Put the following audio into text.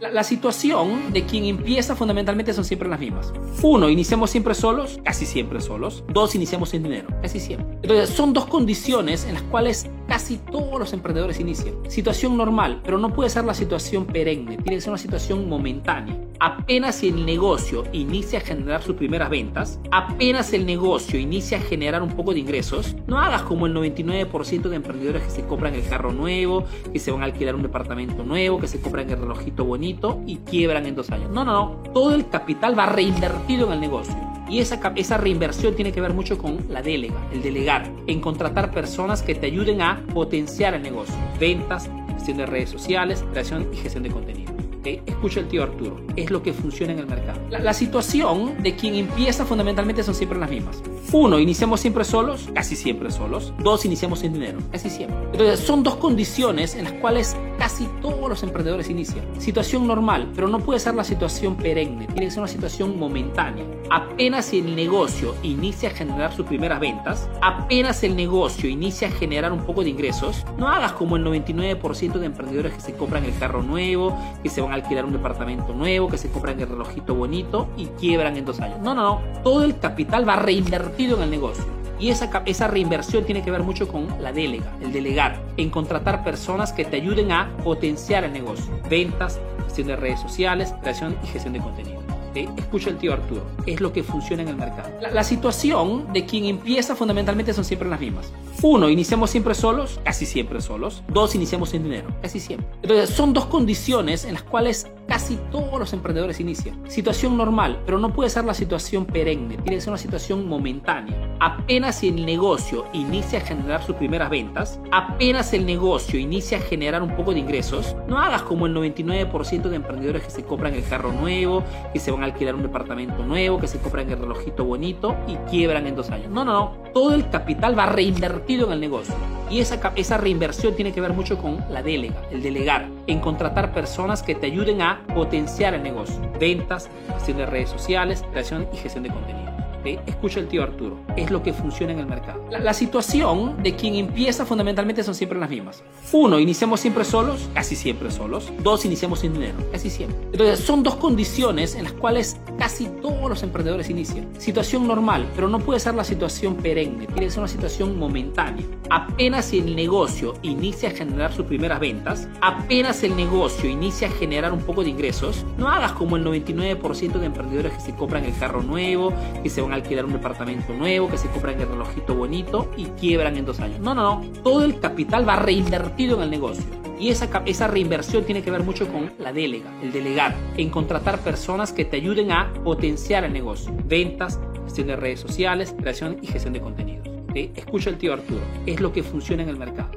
La, situación de quien empieza fundamentalmente son siempre las mismas. Uno, iniciamos siempre solos, casi siempre solos. Dos, iniciamos sin dinero, casi siempre. Entonces, son dos condiciones en las cuales casi todos los emprendedores inician. Situación normal, pero no puede ser la situación perenne, tiene que ser una situación momentánea. Apenas si el negocio inicia a generar sus primeras ventas, apenas el negocio inicia a generar un poco de ingresos, no hagas como el 99% de emprendedores que se compran el carro nuevo, que se van a alquilar un departamento nuevo, que se compran el relojito bonito y quiebran en dos años. No, no, no. Todo el capital va reinvertido en el negocio. Y esa, esa reinversión tiene que ver mucho con la delega, el delegar, en contratar personas que te ayuden a potenciar el negocio. Ventas, gestión de redes sociales, creación y gestión de contenido. Escucha el tío Arturo, es lo que funciona en el mercado. La, situación de quien empieza fundamentalmente son siempre las mismas. Uno, iniciamos siempre solos, casi siempre solos. Dos, iniciamos sin dinero, casi siempre. Entonces, son dos condiciones en las cuales casi todos los emprendedores inician. Situación normal, pero no puede ser la situación perenne, tiene que ser una situación momentánea. Apenas si el negocio inicia a generar sus primeras ventas, apenas el negocio inicia a generar un poco de ingresos, no hagas como el 99% de emprendedores que se compran el carro nuevo, que se van a alquilar un departamento nuevo, que se compran el relojito bonito y quiebran en dos años. No, no, no. Todo el capital va en el negocio. Y esa, esa reinversión tiene que ver mucho con la delega, el delegar, en contratar personas que te ayuden a potenciar el negocio. Ventas, gestión de redes sociales, creación y gestión de contenido. Escucha el tío Arturo, es lo que funciona en el mercado. La, situación de quien empieza fundamentalmente son siempre las mismas. Uno, iniciamos siempre solos, casi siempre solos. Dos, iniciamos sin dinero, casi siempre. Entonces, son dos condiciones en las cuales casi todos los emprendedores inician. Situación normal, pero no puede ser la situación perenne, tiene que ser una situación momentánea. Apenas si el negocio inicia a generar sus primeras ventas, apenas el negocio inicia a generar un poco de ingresos, no hagas como el 99% de emprendedores que se compran el carro nuevo, que se van a alquilar un departamento nuevo, que se compran el relojito bonito y quiebran en dos años. No, no, no. Todo el capital va en el negocio. Y esa, esa reinversión tiene que ver mucho con la delega, el delegar, en contratar personas que te ayuden a potenciar el negocio. Ventas, gestión de redes sociales, creación y gestión de contenido. Escucha el tío Arturo, es lo que funciona en el mercado. La, situación de quien empieza fundamentalmente son siempre las mismas. Uno, iniciamos siempre solos, casi siempre solos. Dos, iniciamos sin dinero, casi siempre. Entonces, son dos condiciones en las cuales casi todos los emprendedores inician. Situación normal, pero no puede ser la situación perenne, tiene que ser una situación momentánea. Apenas el negocio inicia a generar sus primeras ventas, apenas el negocio inicia a generar un poco de ingresos, no hagas como el 99% de emprendedores que se compran el carro nuevo, que se van a alquilar un departamento nuevo, que se compran el relojito bonito y quiebran en dos años. No, no, no. Todo el capital va reinvertido en el negocio. Y esa, esa reinversión tiene que ver mucho con la delega, el delegar, en contratar personas que te ayuden a potenciar el negocio. Ventas, gestión de redes sociales, creación y gestión de contenidos. Escucha el tío Arturo, es lo que funciona en el mercado.